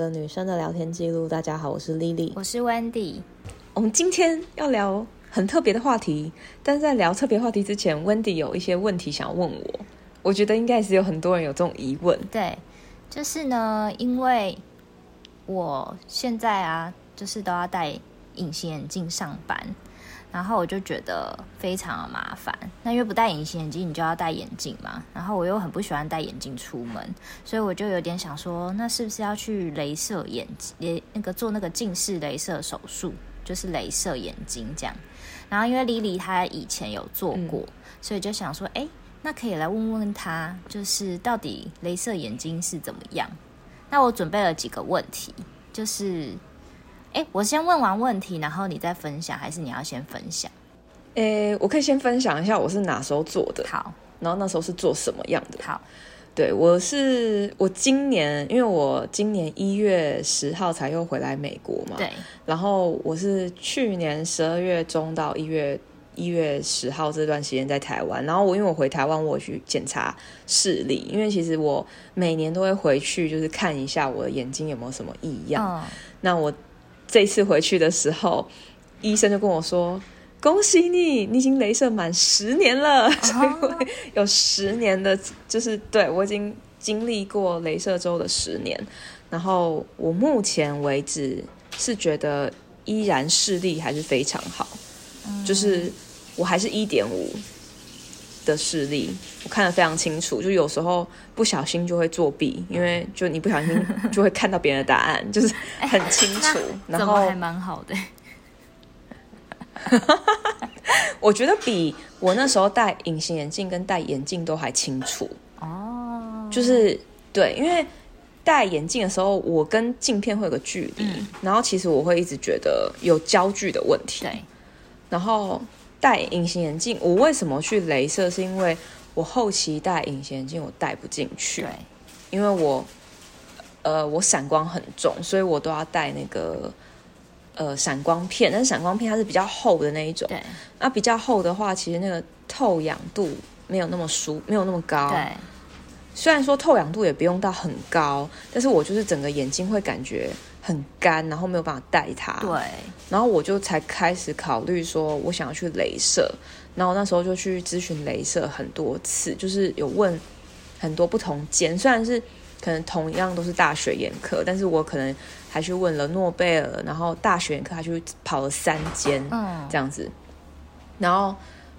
个女生的聊天记录。大家好，我是 Lily，我是 Wendy。我们今天要聊很特别的话题，但是在聊特别话题之前，Wendy 有一些问题想要问我。我觉得应该也是有很多人有这种疑问。对，就是呢，因为我现在啊，就是都要戴隐形眼镜上班。然后我就觉得非常的麻烦，那因为不戴隐形眼镜，你就要戴眼镜嘛。然后我又很不喜欢戴眼镜出门，所以我就有点想说，那是不是要去镭射眼睛，那个做那个近视镭射手术，就是镭射眼睛这样。然后因为 Lily 她以前有做过，嗯、所以就想说，哎，那可以来问问她，就是到底镭射眼睛是怎么样？那我准备了几个问题，就是。哎，我先问完问题，然后你再分享，还是你要先分享？哎，我可以先分享一下我是哪时候做的。好，然后那时候是做什么样的？好，对，我是我今年，因为我今年一月十号才又回来美国嘛。对。然后我是去年十二月中到一月一月十号这段时间在台湾，然后我因为我回台湾，我去检查视力，因为其实我每年都会回去，就是看一下我的眼睛有没有什么异样。哦。那我。这次回去的时候，医生就跟我说：“恭喜你，你已经镭射满十年了，哦、所以有十年的，就是对我已经经历过镭射周的十年。然后我目前为止是觉得依然视力还是非常好，嗯、就是我还是一点五。”的视力，我看得非常清楚，就有时候不小心就会作弊，因为就你不小心 就会看到别人的答案，就是很清楚。然后还蛮好的，我觉得比我那时候戴隐形眼镜跟戴眼镜都还清楚哦。就是对，因为戴眼镜的时候，我跟镜片会有个距离，嗯、然后其实我会一直觉得有焦距的问题。对，然后。戴隐形眼镜，我为什么去镭射？是因为我后期戴隐形眼镜我戴不进去，对，因为我呃我散光很重，所以我都要戴那个呃散光片。但是散光片它是比较厚的那一种，对，那比较厚的话，其实那个透氧度没有那么舒，没有那么高，对。虽然说透氧度也不用到很高，但是我就是整个眼睛会感觉。很干，然后没有办法戴它。对，然后我就才开始考虑说，我想要去镭射。然后那时候就去咨询镭射很多次，就是有问很多不同间，虽然是可能同样都是大学眼科，但是我可能还去问了诺贝尔，然后大学眼科还去跑了三间，嗯，这样子。然后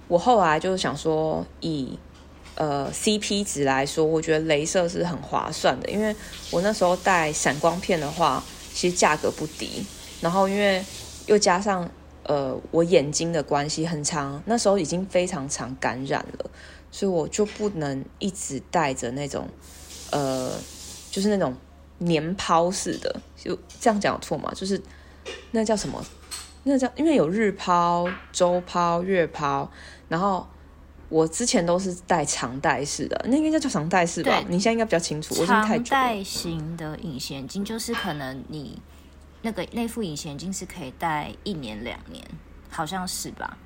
我后来就是想说，以呃 CP 值来说，我觉得镭射是很划算的，因为我那时候戴闪光片的话。其实价格不低，然后因为又加上呃我眼睛的关系很长，那时候已经非常常感染了，所以我就不能一直戴着那种呃就是那种年抛式的，就这样讲有错吗？就是那叫什么？那叫因为有日抛、周抛、月抛，然后我之前都是戴长戴式的，那应该叫长戴式吧？你现在应该比较清楚。长戴型的隐形眼镜就是可能你那个那副隐形眼镜是可以戴一年两年，好像是吧？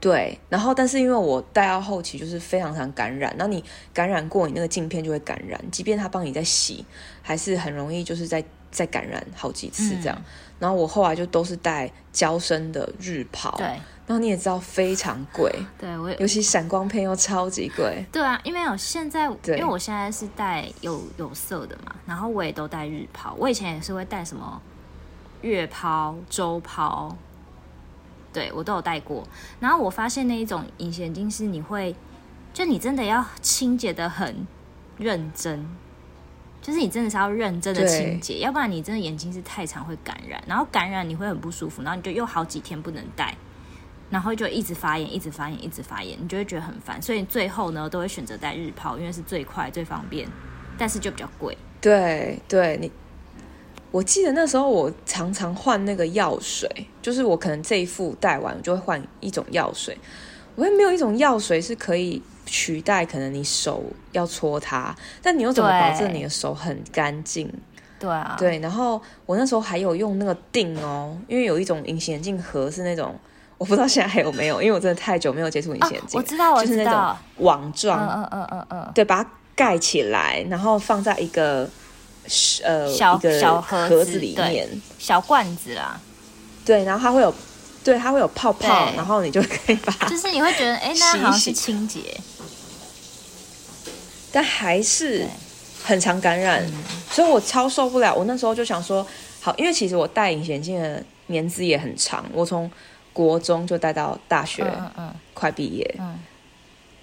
对。然后，但是因为我戴到后期就是非常常感染，那你感染过，你那个镜片就会感染，即便他帮你在洗，还是很容易就是在再感染好几次这样。嗯、然后我后来就都是戴胶身的日抛。对。然后你也知道非常贵，对我尤其闪光片又超级贵。对啊，因为我现在，因为我现在是戴有有色的嘛，然后我也都戴日抛。我以前也是会戴什么月抛、周抛，对我都有戴过。然后我发现那一种隐形眼镜是你会，就你真的要清洁的很认真，就是你真的是要认真的清洁，要不然你真的眼睛是太常会感染，然后感染你会很不舒服，然后你就又好几天不能戴。然后就一直发炎，一直发炎，一直发炎，你就会觉得很烦。所以最后呢，都会选择戴日抛，因为是最快、最方便，但是就比较贵。对对，你，我记得那时候我常常换那个药水，就是我可能这一副戴完，我就会换一种药水。我也没有一种药水是可以取代，可能你手要搓它，但你又怎么保证你的手很干净？对啊，对。然后我那时候还有用那个定哦，因为有一种隐形眼镜盒是那种。我不知道现在还有没有，因为我真的太久没有接触隐形眼镜。我知道，我知道，就是那种网状，嗯嗯嗯嗯嗯，对，把它盖起来，然后放在一个呃小一个小盒盒子里面小罐子啦，对，然后它会有对它会有泡泡，然后你就可以把就是你会觉得哎，那好像是清洁，但还是很常感染，嗯、所以我超受不了。我那时候就想说，好，因为其实我戴隐形眼镜的年资也很长，我从国中就戴到大学，嗯嗯，快毕业，嗯。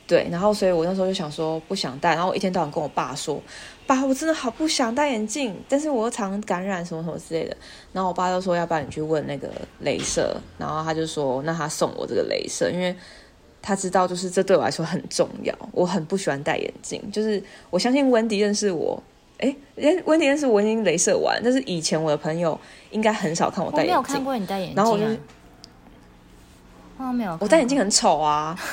对，然后所以我那时候就想说不想戴，然后我一天到晚跟我爸说，爸，我真的好不想戴眼镜，但是我又常感染什么什么之类的。然后我爸就说，要不然你去问那个镭射，然后他就说，那他送我这个镭射，因为他知道就是这对我来说很重要，我很不喜欢戴眼镜，就是我相信温迪认识我，哎，温迪认识我已经镭射完，但是以前我的朋友应该很少看我戴眼镜，我没有看过你戴眼镜，啊，然后我就，我没有，我戴眼镜很丑啊。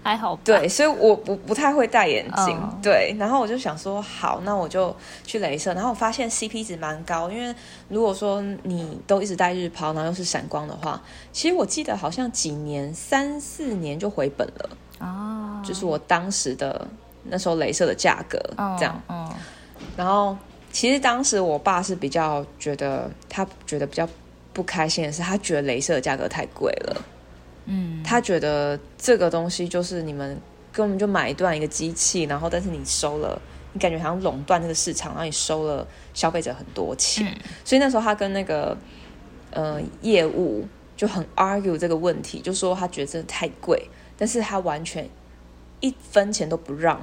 还好吧，对，所以我不不太会戴眼镜，oh. 对，然后我就想说，好，那我就去镭射，然后我发现 CP 值蛮高，因为如果说你都一直戴日抛，然后又是闪光的话，其实我记得好像几年三四年就回本了，哦，oh. 就是我当时的那时候镭射的价格这样，嗯，oh. oh. 然后其实当时我爸是比较觉得他觉得比较不开心的是，他觉得镭射的价格太贵了。嗯，他觉得这个东西就是你们根本就买断一个机器，然后但是你收了，你感觉好像垄断这个市场，然后你收了消费者很多钱，嗯、所以那时候他跟那个呃业务就很 argue 这个问题，就说他觉得这太贵，但是他完全一分钱都不让，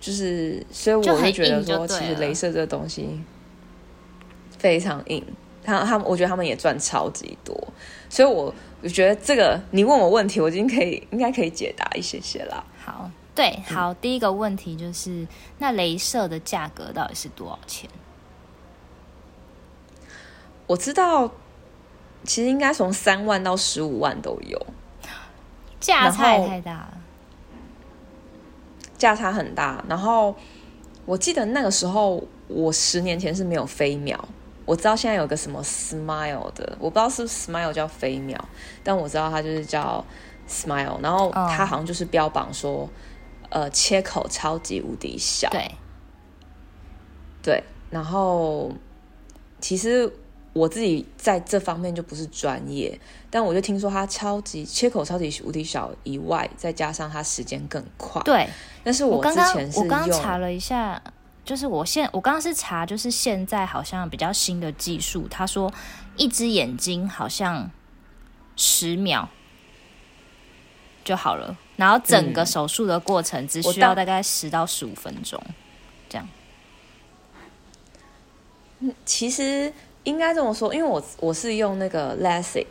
就是所以我就觉得说，其实镭射这个东西非常硬，他他们我觉得他们也赚超级多，所以我。我觉得这个你问我问题，我已经可以应该可以解答一些些了。好，对，好，嗯、第一个问题就是，那镭射的价格到底是多少钱？我知道，其实应该从三万到十五万都有，价差太大了，价差很大。然后我记得那个时候，我十年前是没有飞秒。我知道现在有个什么 Smile 的，我不知道是不是 Smile 叫飞秒，但我知道它就是叫 Smile，然后它好像就是标榜说，oh. 呃，切口超级无敌小，对，对，然后其实我自己在这方面就不是专业，但我就听说它超级切口超级无敌小以外，再加上它时间更快，对，但是我之前是我刚刚查了一下。就是我现我刚刚是查，就是现在好像比较新的技术，他说一只眼睛好像十秒就好了，然后整个手术的过程只需要大概十到十五分钟，这样。嗯，其实应该这么说，因为我我是用那个 LASIK，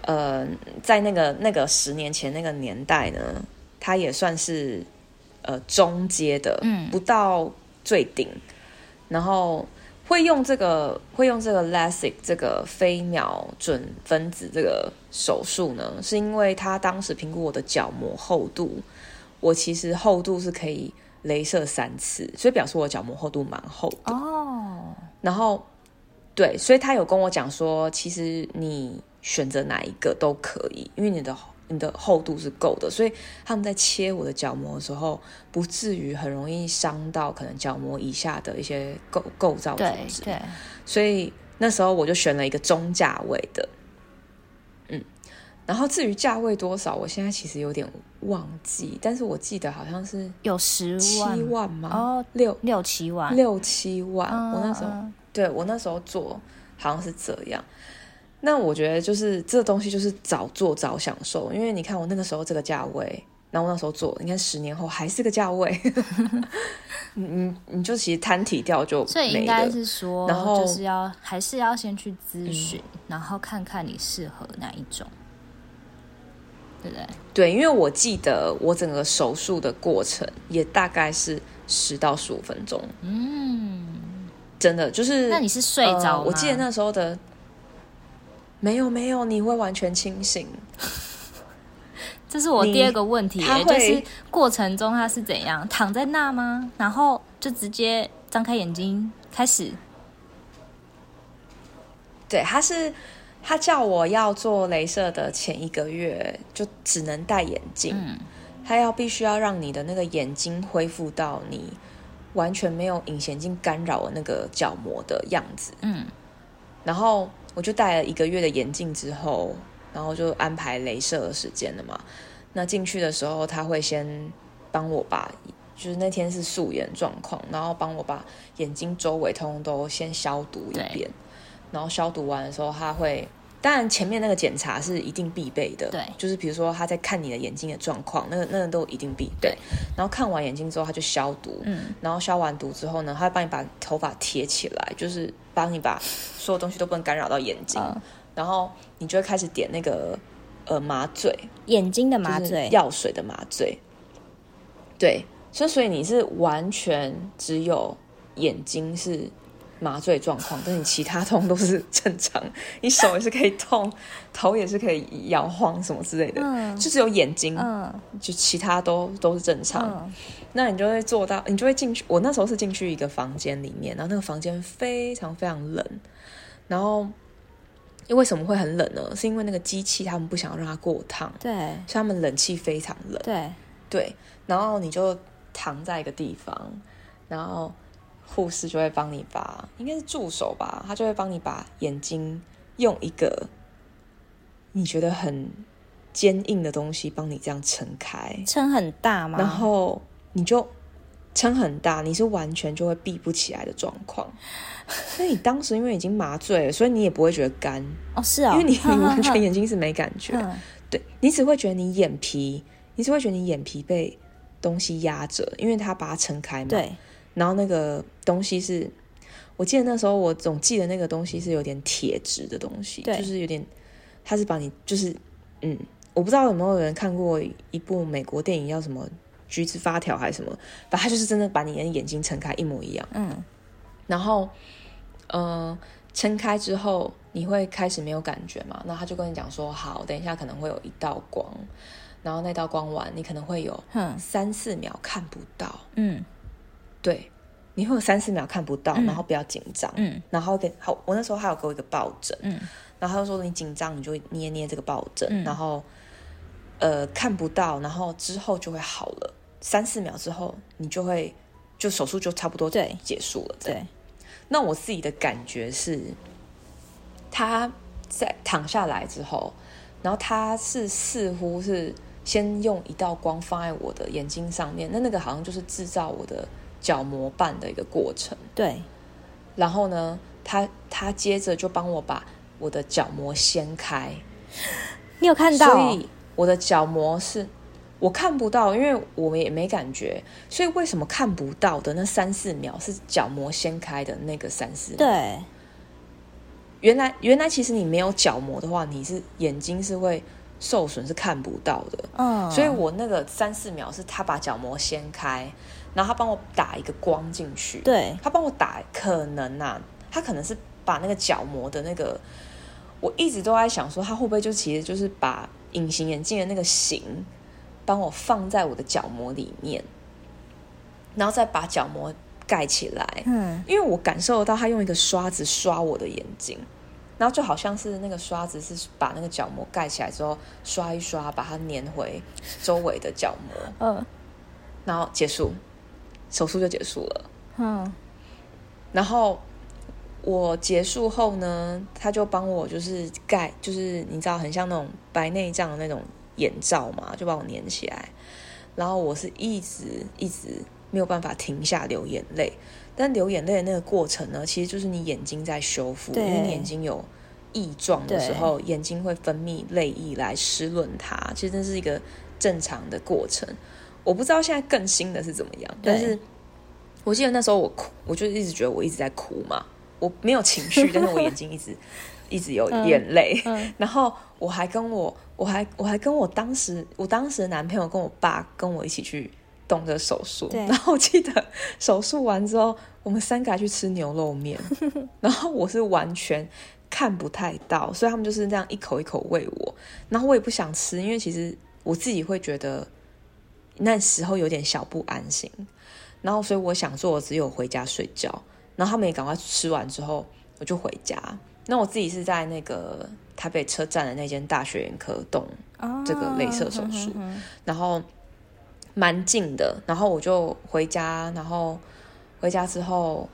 呃，在那个那个十年前那个年代呢，它也算是呃中阶的，嗯，不到。最顶，然后会用这个会用这个 LASIK 这个飞秒准分子这个手术呢，是因为他当时评估我的角膜厚度，我其实厚度是可以镭射三次，所以表示我角膜厚度蛮厚的哦。然后对，所以他有跟我讲说，其实你选择哪一个都可以，因为你的。你的厚度是够的，所以他们在切我的角膜的时候，不至于很容易伤到可能角膜以下的一些构构造组织。对，所以那时候我就选了一个中价位的，嗯，然后至于价位多少，我现在其实有点忘记，但是我记得好像是有十七万吗？哦，六六七万，六七万。嗯、我那时候，对，我那时候做好像是这样。那我觉得就是这东西就是早做早享受，因为你看我那个时候这个价位，然后我那时候做，你看十年后还是个价位，你你就其实摊体掉就。所以应该是说，然后就是要还是要先去咨询，嗯、然后看看你适合哪一种，对不对？对，因为我记得我整个手术的过程也大概是十到十五分钟，嗯，真的就是。那你是睡着？呃，我记得那时候的。没有没有，你会完全清醒。这是我第二个问题，就是过程中他是怎样躺在那吗？然后就直接张开眼睛开始。对，他是他叫我要做镭射的前一个月就只能戴眼镜，嗯、他要必须要让你的那个眼睛恢复到你完全没有隐形眼镜干扰的那个角膜的样子。嗯，然后我就戴了一个月的眼镜之后，然后就安排镭射的时间了嘛。那进去的时候，他会先帮我把，就是那天是素颜状况，然后帮我把眼睛周围通通都先消毒一遍。然后消毒完的时候，他会。当然，前面那个检查是一定必备的。对，就是比如说他在看你的眼睛的状况，那个那个都一定必备。对，然后看完眼睛之后，他就消毒。嗯，然后消完毒之后呢，他会帮你把头发贴起来，就是帮你把所有东西都不能干扰到眼睛。嗯，然后你就会开始点那个呃麻醉，眼睛的麻醉，药水的麻醉。对，所以所以你是完全只有眼睛是。麻醉状况，但你其他痛都是正常，你手也是可以痛，头也是可以摇晃什么之类的，嗯、就只有眼睛，嗯、就其他都都是正常。嗯、那你就会做到，你就会进去。我那时候是进去一个房间里面，然后那个房间非常非常冷，然后因为什么会很冷呢？是因为那个机器他们不想要让它过烫，对，所以他们冷气非常冷，对对。然后你就躺在一个地方，然后。护士就会帮你把，应该是助手吧，他就会帮你把眼睛用一个你觉得很坚硬的东西帮你这样撑开，撑很大吗？然后你就撑很大，你是完全就会闭不起来的状况。那你当时因为已经麻醉了，所以你也不会觉得干哦，是啊、哦，因为你你 完全眼睛是没感觉，对，你只会觉得你眼皮，你只会觉得你眼皮被东西压着，因为它把它撑开嘛，对。然后那个东西是，我记得那时候我总记得那个东西是有点铁质的东西，就是有点，它是把你就是，嗯，我不知道有没有人看过一部美国电影叫什么《橘子发条》还是什么，反正它就是真的把你的眼睛撑开一模一样，嗯，然后，呃，撑开之后你会开始没有感觉嘛？那他就跟你讲说，好，等一下可能会有一道光，然后那道光完你可能会有三四秒看不到，嗯。对，你会有三四秒看不到，嗯、然后不要紧张，嗯，然后给好，我那时候还有给我一个抱枕，嗯，然后他就说你紧张你就捏捏这个抱枕，嗯、然后呃看不到，然后之后就会好了，三四秒之后你就会就手术就差不多对。结束了，对，那我自己的感觉是，他在躺下来之后，然后他是似乎是先用一道光放在我的眼睛上面，那那个好像就是制造我的。角膜瓣的一个过程，对。然后呢，他他接着就帮我把我的角膜掀开。你有看到？所以我的角膜是我看不到，因为我们也没感觉。所以为什么看不到的那三四秒是角膜掀开的那个三四秒？对。原来原来其实你没有角膜的话，你是眼睛是会受损，是看不到的。嗯。所以我那个三四秒是他把角膜掀开。然后他帮我打一个光进去，对，他帮我打，可能啊，他可能是把那个角膜的那个，我一直都在想说，他会不会就其实就是把隐形眼镜的那个形，帮我放在我的角膜里面，然后再把角膜盖起来，嗯，因为我感受得到他用一个刷子刷我的眼睛，然后就好像是那个刷子是把那个角膜盖起来之后刷一刷，把它粘回周围的角膜，嗯，然后结束。手术就结束了，嗯，然后我结束后呢，他就帮我就是盖，就是你知道很像那种白内障的那种眼罩嘛，就把我粘起来。然后我是一直一直没有办法停下流眼泪，但流眼泪的那个过程呢，其实就是你眼睛在修复，对。因为你眼睛有异状的时候，眼睛会分泌泪液来湿润它，其实这是一个正常的过程。我不知道现在更新的是怎么样，但是我记得那时候我哭，我就一直觉得我一直在哭嘛，我没有情绪，但是我眼睛一直一直有眼泪，嗯。嗯、然后我还跟我，我还我还跟我当时我当时的男朋友跟我爸跟我一起去动这个手术，然后我记得手术完之后，我们三个还去吃牛肉面，然后我是完全看不太到，所以他们就是这样一口一口喂我，然后我也不想吃，因为其实我自己会觉得。那时候有点小不安心，然后所以我想做我只有回家睡觉，然后他们也赶快吃完之后我就回家。那我自己是在那个台北车站的那间大学眼科动这个镭射手术，然后蛮近的，然后我就回家，然后回家之后，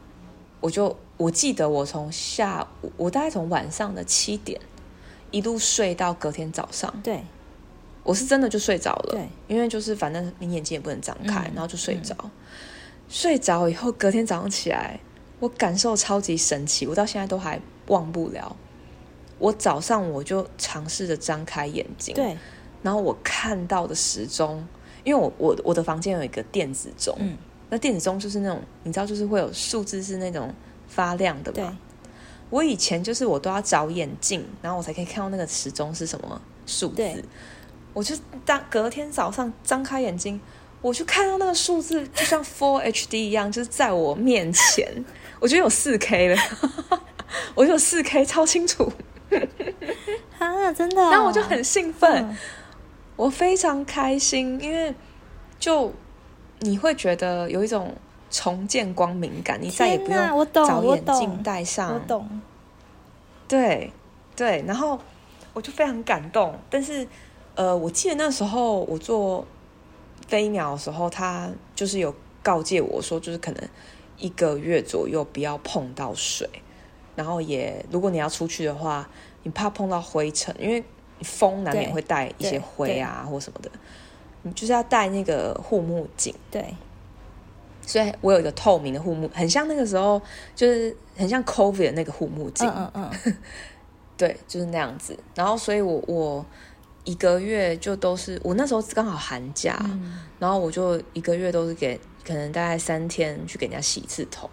我就我记得我从下午，我大概从晚上的七点一路睡到隔天早上。对，我是真的就睡着了。对，因为就是反正你眼睛也不能张开，嗯、然后就睡着。嗯、睡着以后，隔天早上起来，我感受超级神奇，我到现在都还忘不了。我早上我就尝试着张开眼睛，对，然后我看到的时钟，因为我我我的房间有一个电子钟，嗯，那电子钟就是那种你知道，就是会有数字是那种发亮的嘛。对，我以前就是我都要找眼镜，然后我才可以看到那个时钟是什么数字。对，我就当隔天早上张开眼睛，我就看到那个数字，就像 Full HD 一样，就是在我面前，我觉得有四 K 了，我就有四 K 超清楚。啊，真的、哦！然后我就很兴奋，嗯、我非常开心，因为就你会觉得有一种重见光明感，你再也不用找眼镜戴上。我懂。对对，然后我就非常感动。但是呃，我记得那时候我做飞鸟的时候，他就是有告诫我说，就是可能一个月左右不要碰到水。然后也，如果你要出去的话，你怕碰到灰尘，因为风难免会带一些灰啊或什么的，你就是要戴那个护目镜。对，所以我有一个透明的护目，很像那个时候，就是很像 COVID 的那个护目镜。嗯嗯嗯，对，就是那样子。然后，所以我我一个月就都是我那时候刚好寒假，嗯、然后我就一个月都是给。可能大概三天去给人家洗一次头，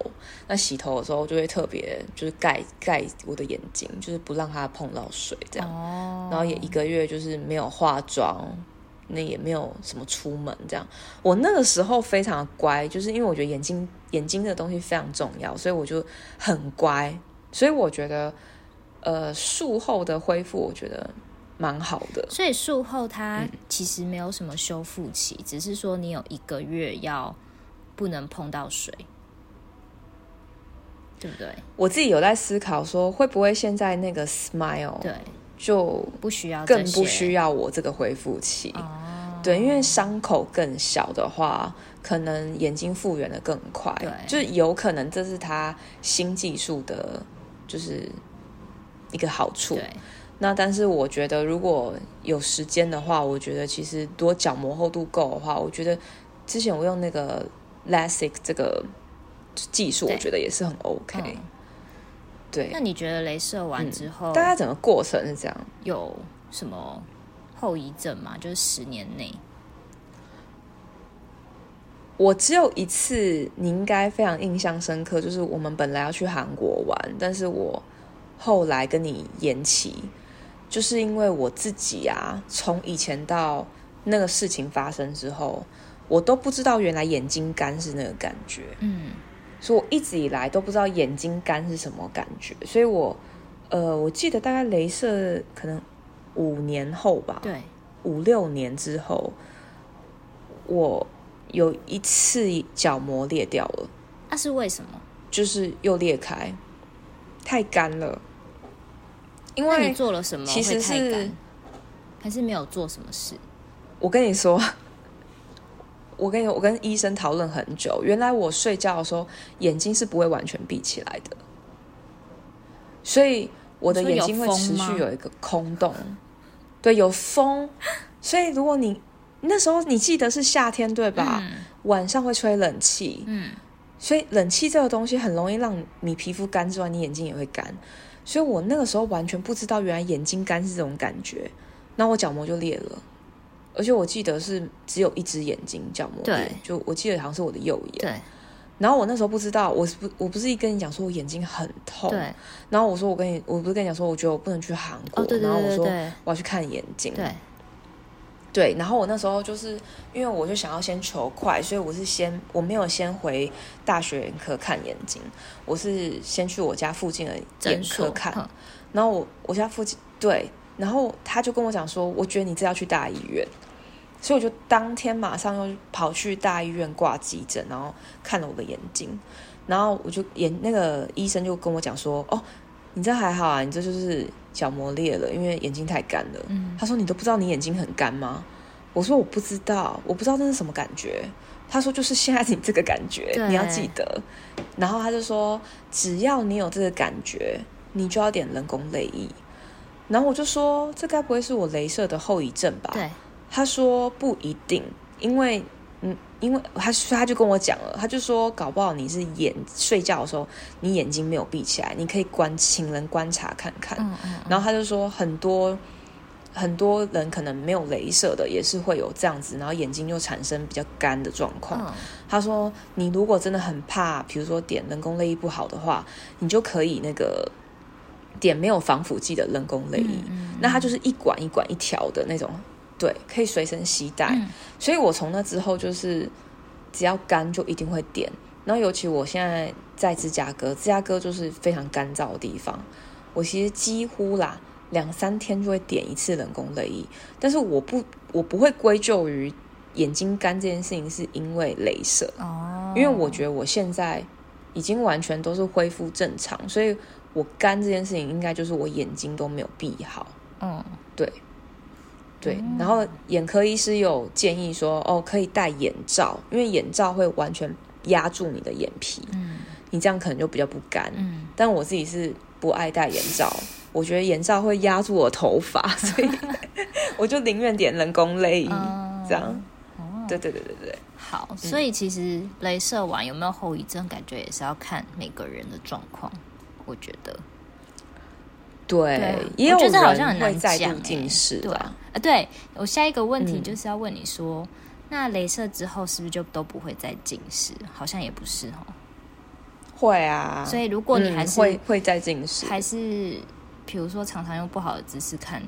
那洗头的时候就会特别就是盖盖我的眼睛，就是不让它碰到水这样。哦。然后也一个月就是没有化妆，那也没有什么出门这样。我那个时候非常的乖，就是因为我觉得眼睛眼睛的东西非常重要，所以我就很乖。所以我觉得，呃，术后的恢复，我觉得蛮好的。所以术后它其实没有什么修复期，嗯，只是说你有一个月要。不能碰到水，对不对？我自己有在思考说，会不会现在那个 Smile 对就不需要更不需要我这个恢复期？对，因为伤口更小的话，可能眼睛复原的更快。对，就有可能这是他新技术的，就是一个好处。对，那但是我觉得如果有时间的话，我觉得其实多角膜厚度够的话，我觉得之前我用那个。LASIK 这个技术，我觉得也是很 OK 对、嗯。对，那你觉得镭射完之后，嗯、大概整个过程是这样？有什么后遗症吗？就是十年内，我只有一次，你应该非常印象深刻，就是我们本来要去韩国玩，但是我后来跟你延期，就是因为我自己啊，从以前到那个事情发生之后。我都不知道原来眼睛干是那个感觉，嗯，所以我一直以来都不知道眼睛干是什么感觉，所以我，呃，我记得大概镭射可能五年后吧，对，五六年之后，我有一次角膜裂掉了，那是为什么？就是又裂开，太干了。因为你做了什么？其实是还是没有做什么事？我跟你说。我跟你我跟医生讨论很久，原来我睡觉的时候眼睛是不会完全闭起来的，所以我的眼睛会持续有一个空洞。对，有风，所以如果你那时候你记得是夏天对吧？嗯、晚上会吹冷气，嗯，所以冷气这个东西很容易让你皮肤干之外，你眼睛也会干。所以我那个时候完全不知道原来眼睛干是这种感觉，那我角膜就裂了。而且我记得是只有一只眼睛角膜裂，就我记得好像是我的右眼。对。然后我那时候不知道，我是不我不是一跟你讲说我眼睛很痛。对。然后我说我跟你，我不是跟你讲说，我觉得我不能去韩国。哦，对对对对。然后我说我要去看眼睛。对。对。然后我那时候就是因为我就想要先求快，所以我是先我没有先回大学眼科看眼睛，我是先去我家附近的眼科看。然后我我家附近对，然后他就跟我讲说，我觉得你这要去大医院。所以我就当天马上又跑去大医院挂急诊，然后看了我的眼睛，然后我就眼那个医生就跟我讲说：“哦，你这还好啊，你这就是角膜裂了，因为眼睛太干了。”嗯，他说：“你都不知道你眼睛很干吗？”我说：“我不知道，我不知道那是什么感觉。”他说就是现在你这个感觉，你要记得。然后他就说，只要你有这个感觉，你就要点人工泪液。然后我就说，这该不会是我镭射的后遗症吧？对。他说不一定，因为嗯，因为他他就跟我讲了，他就说搞不好你是眼睡觉的时候，你眼睛没有闭起来，你可以观请人观察看看。嗯嗯。然后他就说很多。很多人可能没有镭射的，也是会有这样子，然后眼睛又产生比较干的状况。嗯、他说，你如果真的很怕，比如说点人工泪液不好的话，你就可以那个点没有防腐剂的人工泪液。嗯嗯、那它就是一管一管一条的那种，对，可以随身携带。嗯、所以我从那之后就是只要干就一定会点。然后尤其我现在在芝加哥，芝加哥就是非常干燥的地方，我其实几乎啦。两三天就会点一次人工泪液，但是我不，我不会归咎于眼睛干这件事情是因为镭射哦，因为我觉得我现在已经完全都是恢复正常，所以我干这件事情应该就是我眼睛都没有闭好。嗯，对，对，然后眼科医师有建议说，哦，可以戴眼罩，因为眼罩会完全压住你的眼皮，嗯，你这样可能就比较不干。嗯，但我自己是不爱戴眼罩。我觉得眼罩会压住我头发，所以我就宁愿点人工泪液，这样。哦、对对对对对。好，所以其实镭射完有没有后遗症，感觉也是要看每个人的状况。我觉得，对，对也有人好像很难再度近视，对啊。对，我下一个问题就是要问你说，嗯、那镭射之后是不是就都不会再近视？好像也不是哦。会啊。所以如果你还是、嗯、会会再近视，还是。比如说，常常用不好的姿势看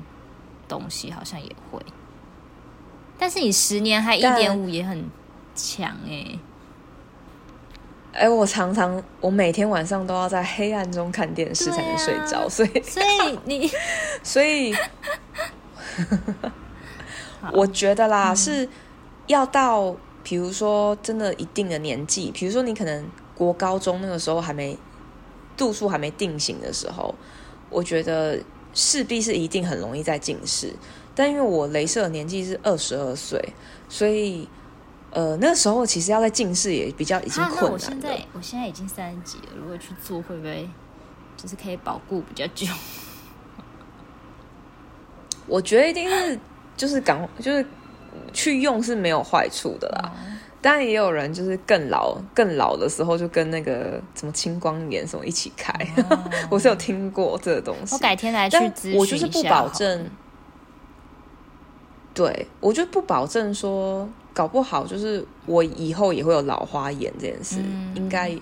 东西，好像也会。但是你十年还一点五也很强哎。哎、欸，我常常我每天晚上都要在黑暗中看电视才能睡着，啊、所以所以你 所以，我觉得啦，嗯、是要到比如说真的一定的年纪，比如说你可能国高中那个时候还没度数还没定型的时候。我觉得势必是一定很容易在近视，但因为我镭射的年纪是二十二岁，所以呃那时候其实要在近视也比较已经困难我现在我现在已经三十几了，如果去做会不会就是可以保护比较久？我觉得一定是就是赶就是去用是没有坏处的啦。嗯当然也有人就是更老、更老的时候，就跟那个什么青光眼什么一起开，哦、我是有听过这个东西。我改天来去咨询一下。我就是不保证，对我就不保证说，搞不好就是我以后也会有老花眼这件事，嗯、应该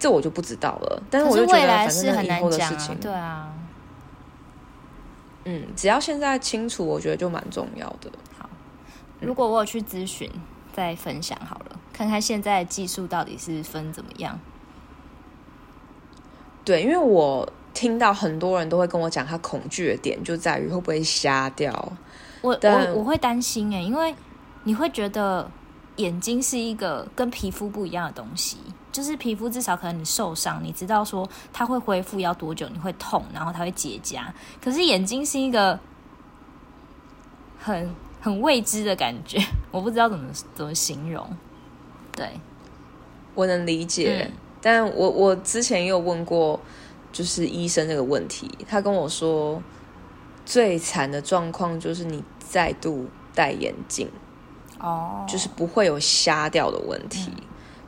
这我就不知道了。但是我就觉得，反正以后的事情，对啊，嗯，只要现在清楚，我觉得就蛮重要的。好，如果我有去咨询。再分享好了，看看现在技术到底是分怎么样。对，因为我听到很多人都会跟我讲，他恐惧的点就在于会不会瞎掉。我我我会担心哎，因为你会觉得眼睛是一个跟皮肤不一样的东西，就是皮肤至少可能你受伤，你知道说它会恢复要多久，你会痛，然后它会结痂。可是眼睛是一个很。很未知的感觉，我不知道怎么怎么形容。对，我能理解，但我我之前也有问过，就是医生这个问题，他跟我说，最惨的状况就是你再度戴眼镜，哦，就是不会有瞎掉的问题。嗯、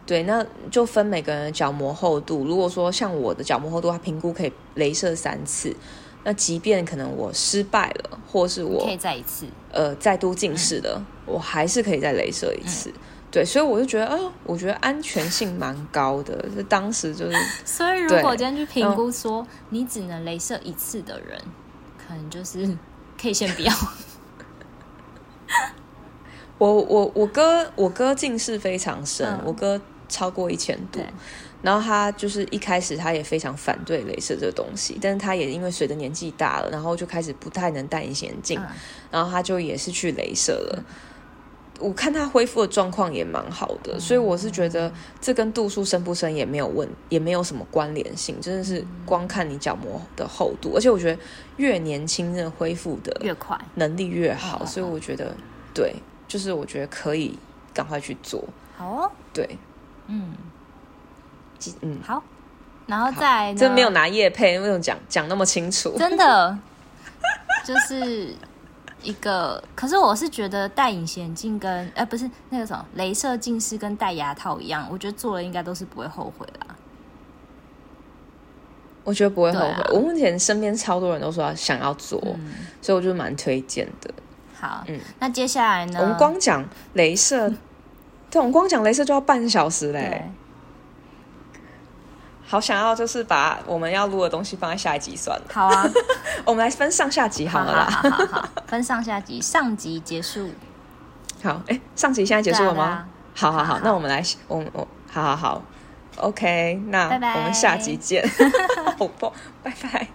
对，那就分每个人的角膜厚度。如果说像我的角膜厚度，它评估可以镭射三次。那即便可能我失败了，或是我可以再一次，呃，再度近视了，嗯、我还是可以再镭射一次。嗯、对，所以我就觉得，啊、哦，我觉得安全性蛮高的。就当时就是，所以如果今天去评估说你只能镭射一次的人，可能就是 可以先不要。我我我哥我哥近视非常深，嗯、我哥超过一千度。然后他就是一开始他也非常反对镭射这个东西，但是他也因为随着年纪大了，然后就开始不太能戴隐形眼镜，嗯、然后他就也是去镭射了。我看他恢复的状况也蛮好的，嗯、所以我是觉得这跟度数深不深也没有问，也没有什么关联性，真的是光看你角膜的厚度，而且我觉得越年轻的恢复的越快，能力越好，所以我觉得对，就是我觉得可以。赶快去做。好哦，对，嗯，嗯，好，然后再这没有拿业配，没有讲讲那么清楚，真的 就是一个。可是我是觉得戴隐形眼镜跟呃不是那个什么镭射近视跟戴牙套一样，我觉得做了应该都是不会后悔啦。我觉得不会后悔。啊、我目前身边超多人都说要想要做，嗯、所以我就蛮推荐的。好，嗯，那接下来呢？我们光讲镭射，对，我们光讲镭射就要半小时嘞。好想要就是把我们要录的东西放在下一集算了。好啊，我们来分上下集好了啦。好，好，好，好，分上下集，上集结束。好，哎、欸，上集现在结束了吗？好好好，那我们来，我我，好好好。OK，那我们下集见。拜拜。